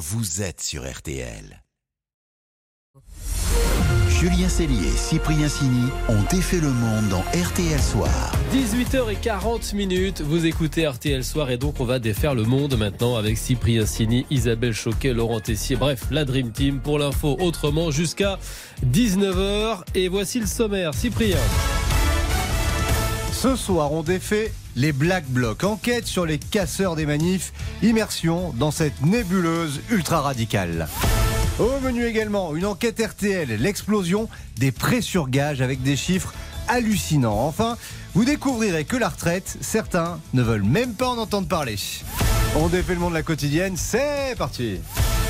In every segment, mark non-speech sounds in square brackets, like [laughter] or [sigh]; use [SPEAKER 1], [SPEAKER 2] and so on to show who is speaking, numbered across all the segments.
[SPEAKER 1] vous êtes sur RTL. Julien Cellier et Cyprien Sini ont défait le monde dans RTL Soir.
[SPEAKER 2] 18h40 minutes, vous écoutez RTL Soir et donc on va défaire le monde maintenant avec Cyprien Sini, Isabelle Choquet, Laurent Tessier, bref, la Dream Team pour l'info autrement jusqu'à 19h. Et voici le sommaire. Cyprien.
[SPEAKER 3] Ce soir, on défait les Black Blocs. Enquête sur les casseurs des manifs. Immersion dans cette nébuleuse ultra radicale. Au menu également, une enquête RTL, l'explosion des pré-surgages avec des chiffres hallucinants. Enfin, vous découvrirez que la retraite, certains ne veulent même pas en entendre parler. On défait le monde de la quotidienne, c'est parti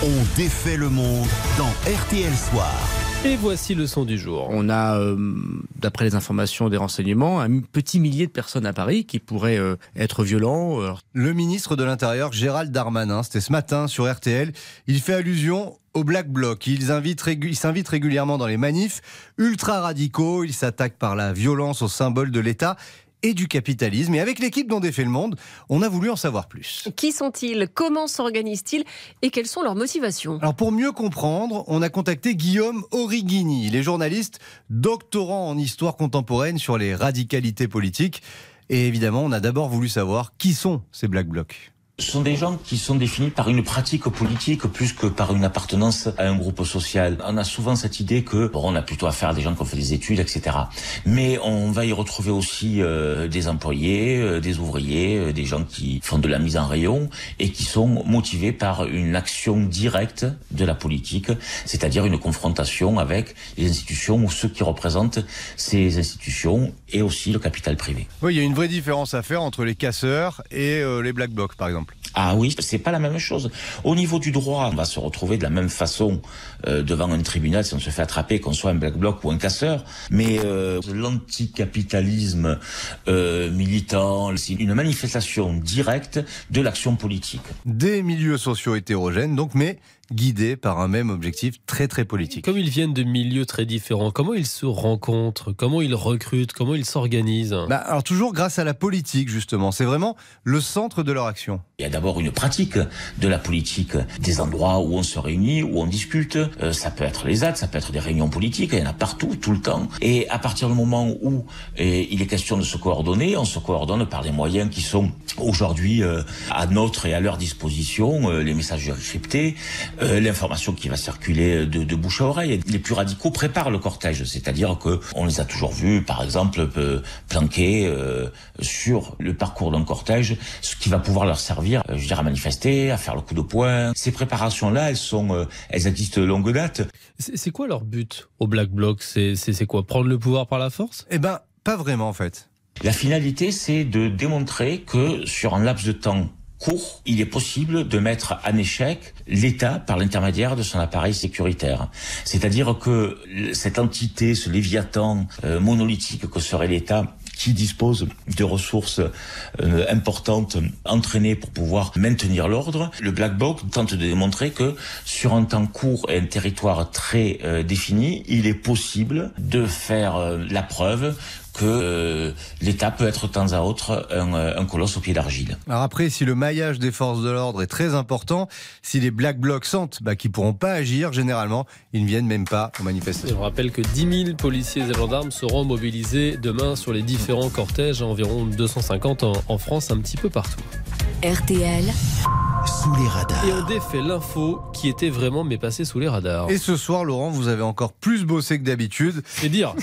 [SPEAKER 1] On défait le monde dans RTL Soir.
[SPEAKER 2] Et voici le son du jour.
[SPEAKER 4] On a, euh, d'après les informations des renseignements, un petit millier de personnes à Paris qui pourraient euh, être violents.
[SPEAKER 3] Euh. Le ministre de l'Intérieur, Gérald Darmanin, c'était ce matin sur RTL, il fait allusion au Black Bloc. Ils s'invitent régulièrement dans les manifs ultra radicaux. Ils s'attaquent par la violence au symbole de l'État et du capitalisme. Et avec l'équipe dont défait le monde, on a voulu en savoir plus.
[SPEAKER 5] Qui sont-ils? Comment s'organisent-ils? Et quelles sont leurs motivations?
[SPEAKER 3] Alors pour mieux comprendre, on a contacté Guillaume Origini. Il est journaliste, doctorant en histoire contemporaine sur les radicalités politiques. Et évidemment, on a d'abord voulu savoir qui sont ces Black Blocs.
[SPEAKER 6] Sont des gens qui sont définis par une pratique politique plus que par une appartenance à un groupe social. On a souvent cette idée que bon, on a plutôt affaire à des gens qui ont fait des études, etc. Mais on va y retrouver aussi euh, des employés, euh, des ouvriers, euh, des gens qui font de la mise en rayon et qui sont motivés par une action directe de la politique, c'est-à-dire une confrontation avec les institutions ou ceux qui représentent ces institutions et aussi le capital privé.
[SPEAKER 3] Oui, il y a une vraie différence à faire entre les casseurs et les black blocs, par exemple.
[SPEAKER 6] Ah oui, c'est pas la même chose. Au niveau du droit, on va se retrouver de la même façon euh, devant un tribunal si on se fait attraper, qu'on soit un black bloc ou un casseur. Mais euh, l'anticapitalisme euh, militant, une manifestation directe de l'action politique.
[SPEAKER 3] Des milieux sociaux hétérogènes, donc, mais guidés par un même objectif très très politique.
[SPEAKER 2] Comme ils viennent de milieux très différents, comment ils se rencontrent, comment ils recrutent, comment ils s'organisent?
[SPEAKER 3] Bah, Alors toujours grâce à la politique justement, c'est vraiment le centre de leur action.
[SPEAKER 6] Il y a d'abord une pratique de la politique, des endroits où on se réunit, où on discute. Euh, ça peut être les ZAD, ça peut être des réunions politiques, il y en a partout, tout le temps. Et à partir du moment où euh, il est question de se coordonner, on se coordonne par des moyens qui sont aujourd'hui euh, à notre et à leur disposition, les messages cryptés, l'information qui va circuler de, de, bouche à oreille. Les plus radicaux préparent le cortège, c'est-à-dire que on les a toujours vus, par exemple, planqués sur le parcours d'un cortège, ce qui va pouvoir leur servir, je dirais, à manifester, à faire le coup de poing. Ces préparations-là, elles sont, elles existent de longue date.
[SPEAKER 2] C'est quoi leur but au Black Bloc? C'est quoi? Prendre le pouvoir par la force?
[SPEAKER 3] Eh ben, pas vraiment en fait.
[SPEAKER 6] La finalité, c'est de démontrer que sur un laps de temps court, il est possible de mettre en échec l'État par l'intermédiaire de son appareil sécuritaire. C'est-à-dire que cette entité, ce léviathan euh, monolithique que serait l'État, qui dispose de ressources euh, importantes entraînées pour pouvoir maintenir l'ordre. Le Black Box tente de démontrer que sur un temps court et un territoire très euh, défini, il est possible de faire la preuve que euh, l'État peut être de temps à autre euh, un, colosse au pied d'argile.
[SPEAKER 3] Alors après, si le maillage des forces de l'ordre est très important, si les Black Blocs sentent bah, qu'ils ne pourront pas agir, généralement, ils ne viennent même pas aux manifestations.
[SPEAKER 2] Je rappelle que 10 000 policiers et gendarmes seront mobilisés demain sur les différents cortèges, environ 250 en, en France, un petit peu partout.
[SPEAKER 5] RTL.
[SPEAKER 1] Sous les radars.
[SPEAKER 2] Et on défait l'info qui était vraiment mais passée sous les radars.
[SPEAKER 3] Et ce soir, Laurent, vous avez encore plus bossé que d'habitude.
[SPEAKER 2] C'est dire.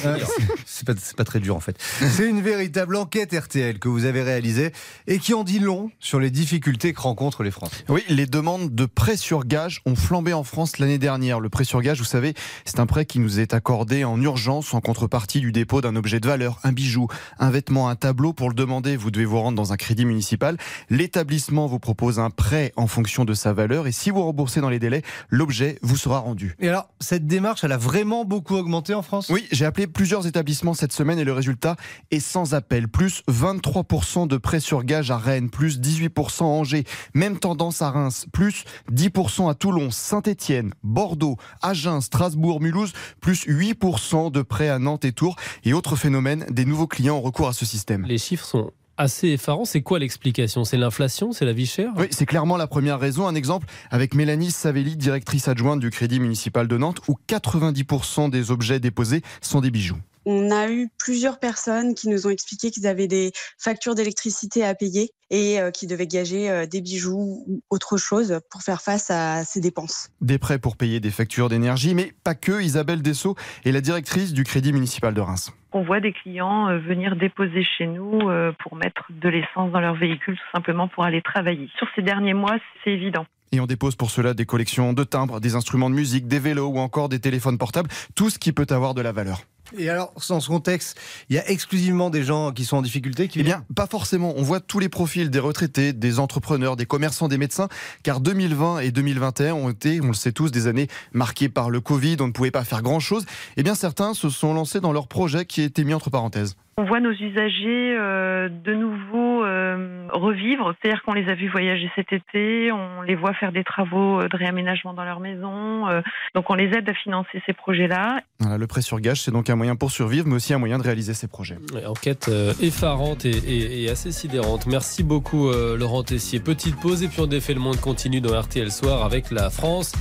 [SPEAKER 3] C'est [laughs] pas, pas, très dur en fait. C'est une véritable enquête RTL que vous avez réalisée et qui en dit long sur les difficultés que rencontrent les Français.
[SPEAKER 7] Oui, les demandes de prêt sur gage ont flambé en France l'année dernière. Le prêt sur gage, vous savez, c'est un prêt qui nous est accordé en urgence en contrepartie du dépôt d'un objet de valeur, un bijou, un vêtement, un tableau. Pour le demander, vous devez vous rendre dans un crédit municipal. L'établissement vous propose un prêt en fonction de sa valeur et si vous remboursez dans les délais, l'objet vous sera rendu.
[SPEAKER 3] Et alors, cette démarche, elle a vraiment beaucoup augmenté en France?
[SPEAKER 7] Oui, j'ai appelé plusieurs établissements cette semaine et le résultat est sans appel. Plus 23% de prêts sur gage à Rennes, plus 18% à Angers, même tendance à Reims, plus 10% à Toulon, Saint-Étienne, Bordeaux, Agen, Strasbourg, Mulhouse, plus 8% de prêts à Nantes et Tours. Et autre phénomène, des nouveaux clients ont recours à ce système.
[SPEAKER 2] Les chiffres sont assez effarant. C'est quoi l'explication? C'est l'inflation? C'est la vie chère?
[SPEAKER 7] Oui, c'est clairement la première raison. Un exemple avec Mélanie Savelli, directrice adjointe du Crédit municipal de Nantes, où 90% des objets déposés sont des bijoux.
[SPEAKER 8] On a eu plusieurs personnes qui nous ont expliqué qu'ils avaient des factures d'électricité à payer et euh, qui devaient gager euh, des bijoux ou autre chose pour faire face à ces dépenses.
[SPEAKER 7] Des prêts pour payer des factures d'énergie, mais pas que. Isabelle Dessau est la directrice du Crédit municipal de Reims.
[SPEAKER 9] On voit des clients euh, venir déposer chez nous pour mettre de l'essence dans leur véhicule tout simplement pour aller travailler. Sur ces derniers mois, c'est évident.
[SPEAKER 7] Et on dépose pour cela des collections de timbres, des instruments de musique, des vélos ou encore des téléphones portables, tout ce qui peut avoir de la valeur.
[SPEAKER 3] Et alors, dans ce contexte, il y a exclusivement des gens qui sont en difficulté qui
[SPEAKER 7] Eh bien, pas forcément. On voit tous les profils des retraités, des entrepreneurs, des commerçants, des médecins, car 2020 et 2021 ont été, on le sait tous, des années marquées par le Covid, on ne pouvait pas faire grand-chose. Eh bien, certains se sont lancés dans leur projet qui a été mis entre parenthèses.
[SPEAKER 9] On voit nos usagers euh, de nouveau euh, revivre, c'est-à-dire qu'on les a vus voyager cet été, on les voit faire des travaux de réaménagement dans leur maison, euh, donc on les aide à financer ces projets-là.
[SPEAKER 7] Voilà, le prêt sur gage, c'est donc un moyen pour survivre, mais aussi un moyen de réaliser ces projets.
[SPEAKER 2] Enquête effarante et, et, et, assez sidérante. Merci beaucoup Laurent Tessier. Petite pause et puis on défait le monde continue dans RTL Soir avec la France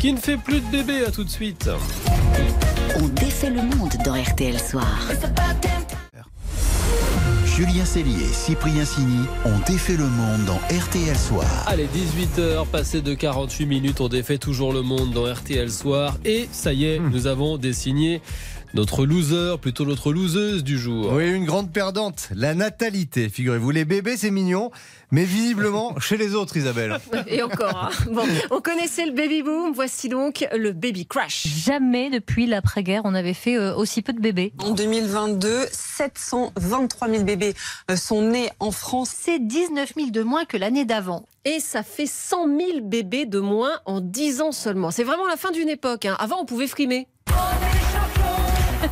[SPEAKER 2] qui ne fait plus de bébés. À tout de suite.
[SPEAKER 10] On défait le monde dans RTL Soir.
[SPEAKER 1] Julien Cellier et Cyprien Sini ont défait le monde dans RTL Soir.
[SPEAKER 2] Allez, 18h, passé de 48 minutes, on défait toujours le monde dans RTL Soir. Et ça y est, mmh. nous avons désigné notre loser, plutôt notre loseuse du jour.
[SPEAKER 3] Oui, une grande perdante, la natalité. Figurez-vous, les bébés, c'est mignon, mais visiblement [laughs] chez les autres, Isabelle.
[SPEAKER 5] Et encore. Hein. Bon, on connaissait le baby boom, voici donc le baby crash.
[SPEAKER 11] Jamais depuis l'après-guerre, on avait fait euh, aussi peu de bébés.
[SPEAKER 12] En 2022, 723 000 bébés euh, sont nés en France.
[SPEAKER 11] C'est 19 000 de moins que l'année d'avant.
[SPEAKER 5] Et ça fait 100 000 bébés de moins en 10 ans seulement. C'est vraiment la fin d'une époque. Hein. Avant, on pouvait frimer.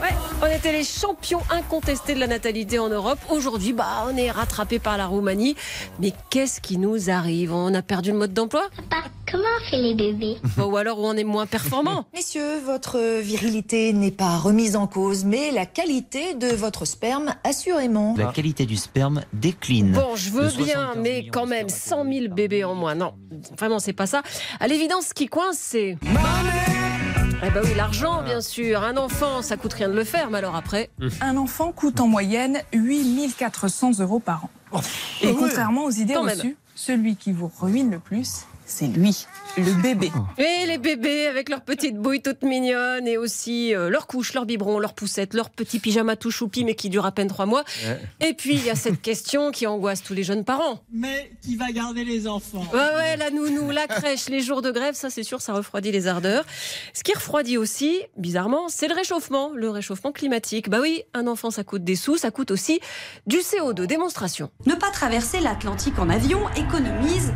[SPEAKER 5] Ouais, on était les champions incontestés de la natalité en Europe. Aujourd'hui, bah, on est rattrapé par la Roumanie. Mais qu'est-ce qui nous arrive? On a perdu le mode d'emploi?
[SPEAKER 13] Papa, comment on fait les bébés? [laughs]
[SPEAKER 5] Ou alors on est moins performant [laughs]
[SPEAKER 14] Messieurs, votre virilité n'est pas remise en cause, mais la qualité de votre sperme, assurément.
[SPEAKER 15] La qualité du sperme décline.
[SPEAKER 5] Bon, je veux bien, mais quand même, 100 000 bébés en moins. Non, vraiment, c'est pas ça. À l'évidence, ce qui coince, c'est... Eh ben oui, l'argent, bien sûr. Un enfant, ça coûte rien de le faire, mais alors après.
[SPEAKER 16] Un enfant coûte en moyenne 8400 euros par an.
[SPEAKER 5] Oh,
[SPEAKER 16] Et contrairement aux idées reçues, celui qui vous ruine le plus, c'est lui, le bébé.
[SPEAKER 5] Et les bébés avec leurs petites bouilles toutes mignonnes et aussi euh, leurs couches, leurs biberons, leurs poussettes, leurs petits pyjamas tout choupis mais qui durent à peine trois mois. Ouais. Et puis il y a cette question qui angoisse tous les jeunes parents.
[SPEAKER 17] Mais qui va garder les enfants?
[SPEAKER 5] Ouais, ouais, la nounou, la crèche, les jours de grève, ça c'est sûr, ça refroidit les ardeurs. Ce qui refroidit aussi, bizarrement, c'est le réchauffement, le réchauffement climatique. Bah oui, un enfant ça coûte des sous, ça coûte aussi du CO2. Démonstration.
[SPEAKER 18] Ne pas traverser l'Atlantique en avion économise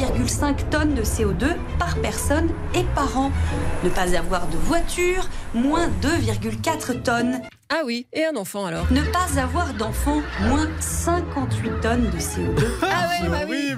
[SPEAKER 18] 1,5 tonnes de CO2 par personne et par an. Ne pas avoir de voiture, moins 2,4 tonnes.
[SPEAKER 5] Ah oui, et un enfant alors?
[SPEAKER 18] Ne pas avoir d'enfant, moins 58 tonnes de CO2.
[SPEAKER 5] Ah ouais, bah oui.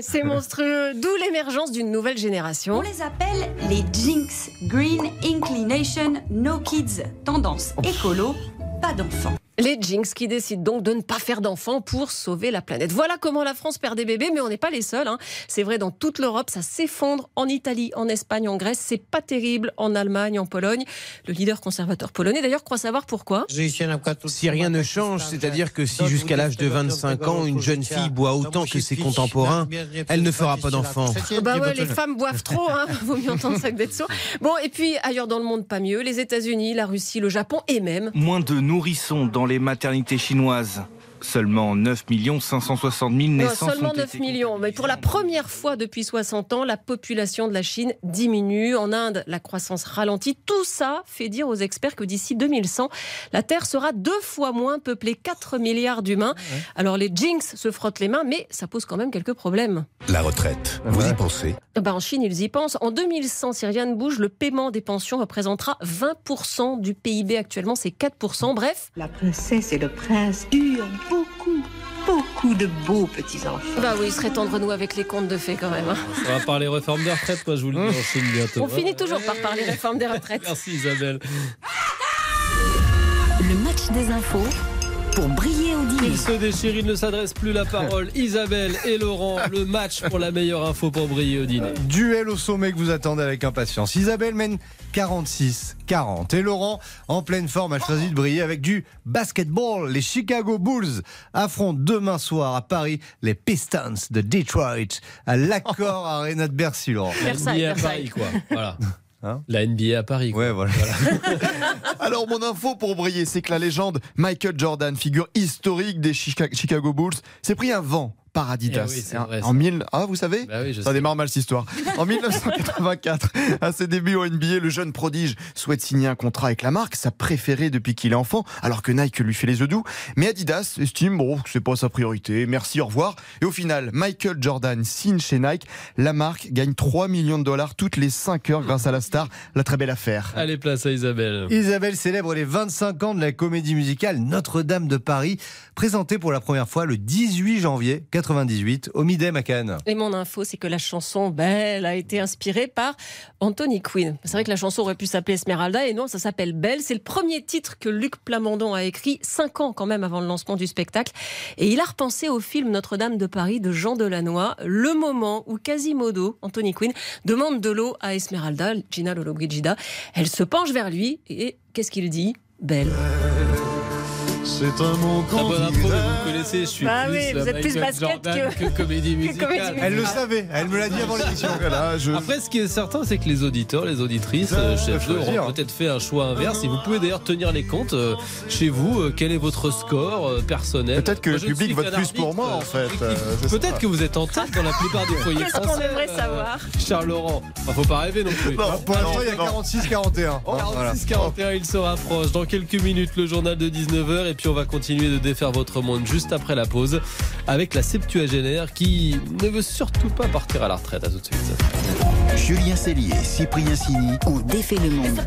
[SPEAKER 5] C'est monstrueux, d'où l'émergence d'une nouvelle génération.
[SPEAKER 18] On les appelle les Jinx, Green Inclination No Kids, tendance écolo, pas d'enfants.
[SPEAKER 5] Les Jinx qui décident donc de ne pas faire d'enfants pour sauver la planète. Voilà comment la France perd des bébés, mais on n'est pas les seuls. Hein. C'est vrai dans toute l'Europe, ça s'effondre en Italie, en Espagne, en Grèce. C'est pas terrible en Allemagne, en Pologne. Le leader conservateur polonais d'ailleurs croit savoir pourquoi.
[SPEAKER 19] Si rien ne change, c'est-à-dire que si jusqu'à l'âge de 25 ans, une jeune fille boit autant que ses contemporains, elle ne fera pas d'enfants.
[SPEAKER 5] Bah ouais, les femmes boivent trop, hein. [laughs] vaut mieux entendre ça que d'être sourd. Bon, et puis ailleurs dans le monde, pas mieux. Les États-Unis, la Russie, le Japon et même.
[SPEAKER 20] Moins de nourrissons dans les maternités chinoises. Seulement 9 560 000 naissances.
[SPEAKER 5] Non, seulement
[SPEAKER 20] ont
[SPEAKER 5] 9
[SPEAKER 20] été
[SPEAKER 5] millions. Mais pour la première fois depuis 60 ans, la population de la Chine diminue. En Inde, la croissance ralentit. Tout ça fait dire aux experts que d'ici 2100, la Terre sera deux fois moins peuplée. 4 milliards d'humains. Alors les Jinx se frottent les mains, mais ça pose quand même quelques problèmes.
[SPEAKER 21] La retraite, vous y pensez?
[SPEAKER 5] Bah en Chine, ils y pensent. En 2100, si rien ne bouge, le paiement des pensions représentera 20% du PIB. Actuellement, c'est 4%. Bref.
[SPEAKER 22] La princesse et le prince beaucoup, de beaux petits-enfants.
[SPEAKER 5] Bah oui, il serait temps de renouer avec les contes de fées quand même. hein.
[SPEAKER 2] On va parler réforme des retraites, moi je vous le dis en Chine bientôt.
[SPEAKER 5] On finit toujours par parler réforme des retraites.
[SPEAKER 2] Merci Isabelle.
[SPEAKER 10] Le match des infos pour briller au dîner.
[SPEAKER 2] Ils se déchirent, ils ne s'adressent plus la parole. [laughs] Isabelle et Laurent, le match pour la meilleure info pour briller au dîner.
[SPEAKER 3] Duel au sommet que vous attendez avec impatience. Isabelle mène 46-40. Et Laurent, en pleine forme, a choisi de briller avec du basketball. Les Chicago Bulls affrontent demain soir à Paris les Pistons de Detroit à l'accord [laughs] Arena de Bercy, Laurent.
[SPEAKER 5] Versailles,
[SPEAKER 2] NBA à
[SPEAKER 5] Versailles.
[SPEAKER 2] Paris, quoi. Voilà. [laughs]
[SPEAKER 3] Hein
[SPEAKER 2] la NBA à Paris. quoi.
[SPEAKER 3] Ouais, voilà. [laughs]
[SPEAKER 7] Alors mon info pour briller, c'est que la légende Michael Jordan, figure historique des Chica- Chicago Bulls, s'est pris un vent par Adidas.
[SPEAKER 2] Eh oui,
[SPEAKER 7] En-
[SPEAKER 2] vrai,
[SPEAKER 7] en. 1000 Ah, vous savez
[SPEAKER 2] Bah oui,
[SPEAKER 7] Ça
[SPEAKER 2] sais.
[SPEAKER 7] démarre mal cette histoire. En [laughs] 1984, à ses débuts au NBA, le jeune prodige souhaite signer un contrat avec la marque, sa préférée depuis qu'il est enfant, alors que Nike lui fait les œufs doux. Mais Adidas estime bon, que c'est pas sa priorité. Merci, au revoir. Et au final, Michael Jordan signe chez Nike. La marque gagne 3 millions de dollars toutes les 5 heures grâce à la star. La très belle affaire.
[SPEAKER 2] Allez, place à Isabelle.
[SPEAKER 3] Isabelle célèbre les 25 ans de la comédie musicale Notre-Dame de Paris, présentée pour la première fois le 18 janvier 98 au Midem à Cannes.
[SPEAKER 5] Et mon info, c'est que la chanson Belle a été inspirée par Anthony Quinn. C'est vrai que la chanson aurait pu s'appeler Esmeralda et non, ça s'appelle Belle. C'est le premier titre que Luc Plamondon a écrit cinq ans quand même avant le lancement du spectacle. Et il a repensé au film Notre-Dame de Paris de Jean Delannoy, le moment où Quasimodo, Anthony Quinn, demande de l'eau à Esmeralda, Gina Lollobrigida. Elle se penche vers lui et qu'est-ce qu'il dit? Belle.
[SPEAKER 23] C'est un mot
[SPEAKER 2] info, mais vous connaissez, je suis
[SPEAKER 5] Bah
[SPEAKER 2] plus
[SPEAKER 5] oui, vous êtes plus basket
[SPEAKER 2] Jordan
[SPEAKER 5] que-
[SPEAKER 2] que, comédie [laughs]
[SPEAKER 5] que
[SPEAKER 2] musicale.
[SPEAKER 3] Elle le savait, elle me l'a dit avant l'émission. [laughs]
[SPEAKER 7] Voilà, je-
[SPEAKER 2] Après, ce qui est certain, c'est que les auditeurs, les auditrices, euh,
[SPEAKER 3] choisir.
[SPEAKER 2] auront peut-être fait un choix inverse. Et vous pouvez d'ailleurs tenir les comptes euh, chez vous. euh, quel est votre score euh, personnel
[SPEAKER 7] Peut-être que
[SPEAKER 2] Moi,
[SPEAKER 7] le public vote plus pour moi, en fait. Euh,
[SPEAKER 2] Peut-être que vous êtes en tête dans la plupart des [laughs] foyers
[SPEAKER 5] Qu'est-ce qu'on aimerait
[SPEAKER 2] euh,
[SPEAKER 5] savoir
[SPEAKER 2] Charles Laurent. Enfin, faut pas rêver non plus.
[SPEAKER 7] Non,
[SPEAKER 3] Pour l'instant, il y a
[SPEAKER 7] non.
[SPEAKER 3] 46-41. hein, voilà.
[SPEAKER 2] 46-41, il se rapproche. Dans quelques minutes, le journal de 19h. Et puis, on va continuer de défaire votre monde juste après la pause avec la septuagénaire qui ne veut surtout pas partir à la retraite. À tout de suite.
[SPEAKER 1] Julien Cellier, Cyprien Sini.
[SPEAKER 10] On défait le monde.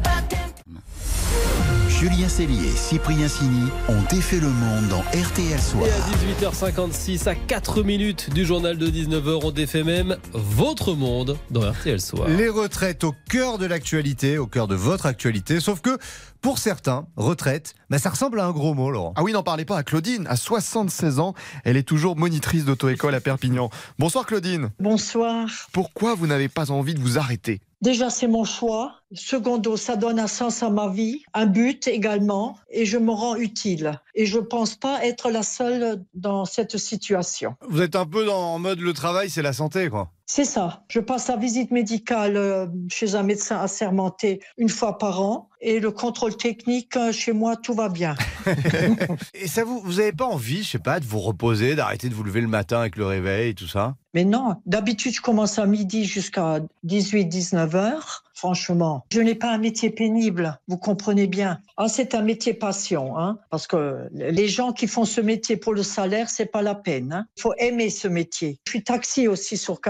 [SPEAKER 1] Julien Cellier, Cyprien Sini ont défait le monde dans RTL Soir.
[SPEAKER 2] Et à 18h56, à 4 minutes du journal de 19h, on défait même votre monde dans RTL Soir.
[SPEAKER 3] Les retraites au cœur de l'actualité, au cœur de votre actualité. Sauf que pour certains, retraite, bah, ça ressemble à un gros mot, Laurent.
[SPEAKER 7] Ah oui, n'en parlez pas à Claudine. À 76 ans, elle est toujours monitrice d'auto-école à Perpignan. Bonsoir Claudine.
[SPEAKER 22] Bonsoir.
[SPEAKER 7] Pourquoi vous n'avez pas envie de vous arrêter?
[SPEAKER 22] Déjà, c'est mon choix. Secondo, ça donne un sens à ma vie, un but également, et je me rends utile. Et je pense pas être la seule dans cette situation.
[SPEAKER 3] Vous êtes un peu dans, en mode le travail, c'est la santé, quoi.
[SPEAKER 22] C'est ça. Je passe la visite médicale euh, chez un médecin assermenté une fois par an et le contrôle technique euh, chez moi, tout va bien. [laughs]
[SPEAKER 3] Et ça vous, vous avez pas envie, je sais pas, de vous reposer, d'arrêter de vous lever le matin avec le réveil et tout ça?
[SPEAKER 22] Mais non, d'habitude, je commence à midi jusqu'à 18-19 heures. Franchement, je n'ai pas un métier pénible, vous comprenez bien. Ah, c'est un métier passion, hein, parce que les gens qui font ce métier pour le salaire, c'est pas la peine. hein. Il faut aimer ce métier. Je suis taxi aussi sur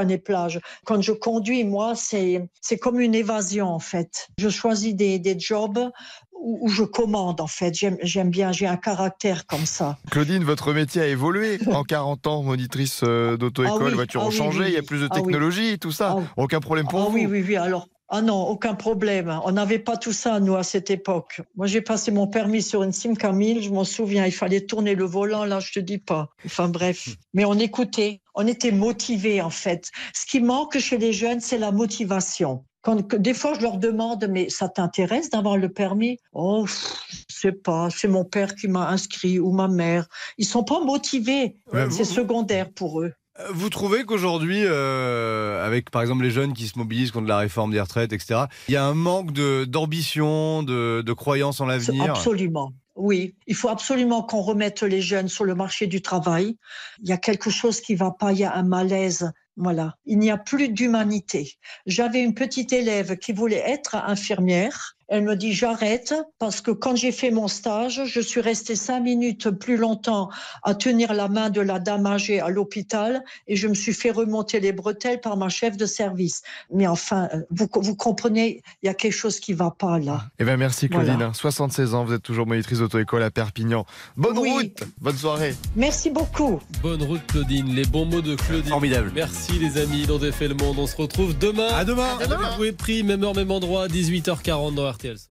[SPEAKER 22] Quand je conduis, moi, c'est c'est comme une évasion en fait. Je choisis des, des jobs où, où je commande en fait. J'aime j'aime bien, j'ai un caractère comme ça.
[SPEAKER 7] Claudine, votre métier a évolué [laughs] en 40 ans, monitrice euh, d'auto-école,
[SPEAKER 22] Ah oui,
[SPEAKER 7] voitures
[SPEAKER 22] ah
[SPEAKER 7] ont
[SPEAKER 22] oui,
[SPEAKER 7] changé,
[SPEAKER 22] oui,
[SPEAKER 7] il y a plus de
[SPEAKER 22] Ah
[SPEAKER 7] technologie, tout ça.
[SPEAKER 22] Ah.
[SPEAKER 7] Aucun problème pour
[SPEAKER 22] ah
[SPEAKER 7] vous.
[SPEAKER 22] oui, oui, oui. Alors, ah non, aucun problème. On n'avait pas tout ça, nous, à cette époque. Moi, j'ai passé mon permis sur une Sim Camille, je m'en souviens. Il fallait tourner le volant, là, je te dis pas. Enfin, bref. Mais on écoutait. On était motivés, en fait. Ce qui manque chez les jeunes, c'est la motivation. Quand, que- des fois, je leur demande, mais ça t'intéresse d'avoir le permis? Oh, je sais pas, c'est mon père qui m'a inscrit ou ma mère. Ils sont pas motivés.
[SPEAKER 3] Ouais,
[SPEAKER 22] c'est
[SPEAKER 3] vous-
[SPEAKER 22] secondaire pour eux.
[SPEAKER 3] Vous trouvez qu'aujourd'hui, euh, avec par exemple les jeunes qui se mobilisent contre la réforme des retraites, etc., il y a un manque de- d'ambition, de, de croyance en l'avenir?
[SPEAKER 22] Absolument. Oui, il faut absolument qu'on remette les jeunes sur le marché du travail. Il y a quelque chose qui va pas, il y a un malaise. Voilà, il n'y a plus d'humanité. J'avais une petite élève qui voulait être infirmière. Elle me dit j'arrête parce que quand j'ai fait mon stage, je suis restée cinq minutes plus longtemps à tenir la main de la dame âgée à l'hôpital et je me suis fait remonter les bretelles par ma chef de service. Mais enfin, euh, vous, vous comprenez, il y a quelque chose qui va pas là.
[SPEAKER 7] Eh ben merci Claudine,
[SPEAKER 22] Voilà.
[SPEAKER 7] 76 ans, vous êtes toujours monitrice d'auto-école à Perpignan. Bonne
[SPEAKER 22] Oui.
[SPEAKER 7] route, bonne soirée.
[SPEAKER 22] Merci beaucoup.
[SPEAKER 2] Bonne route Claudine, les bons mots de Claudine.
[SPEAKER 3] Formidable.
[SPEAKER 2] Merci les amis dans Défait le Monde. On se retrouve demain.
[SPEAKER 3] À demain.
[SPEAKER 2] Avec Vous êtes pris, même heure, même endroit, 18h40 dans RTL.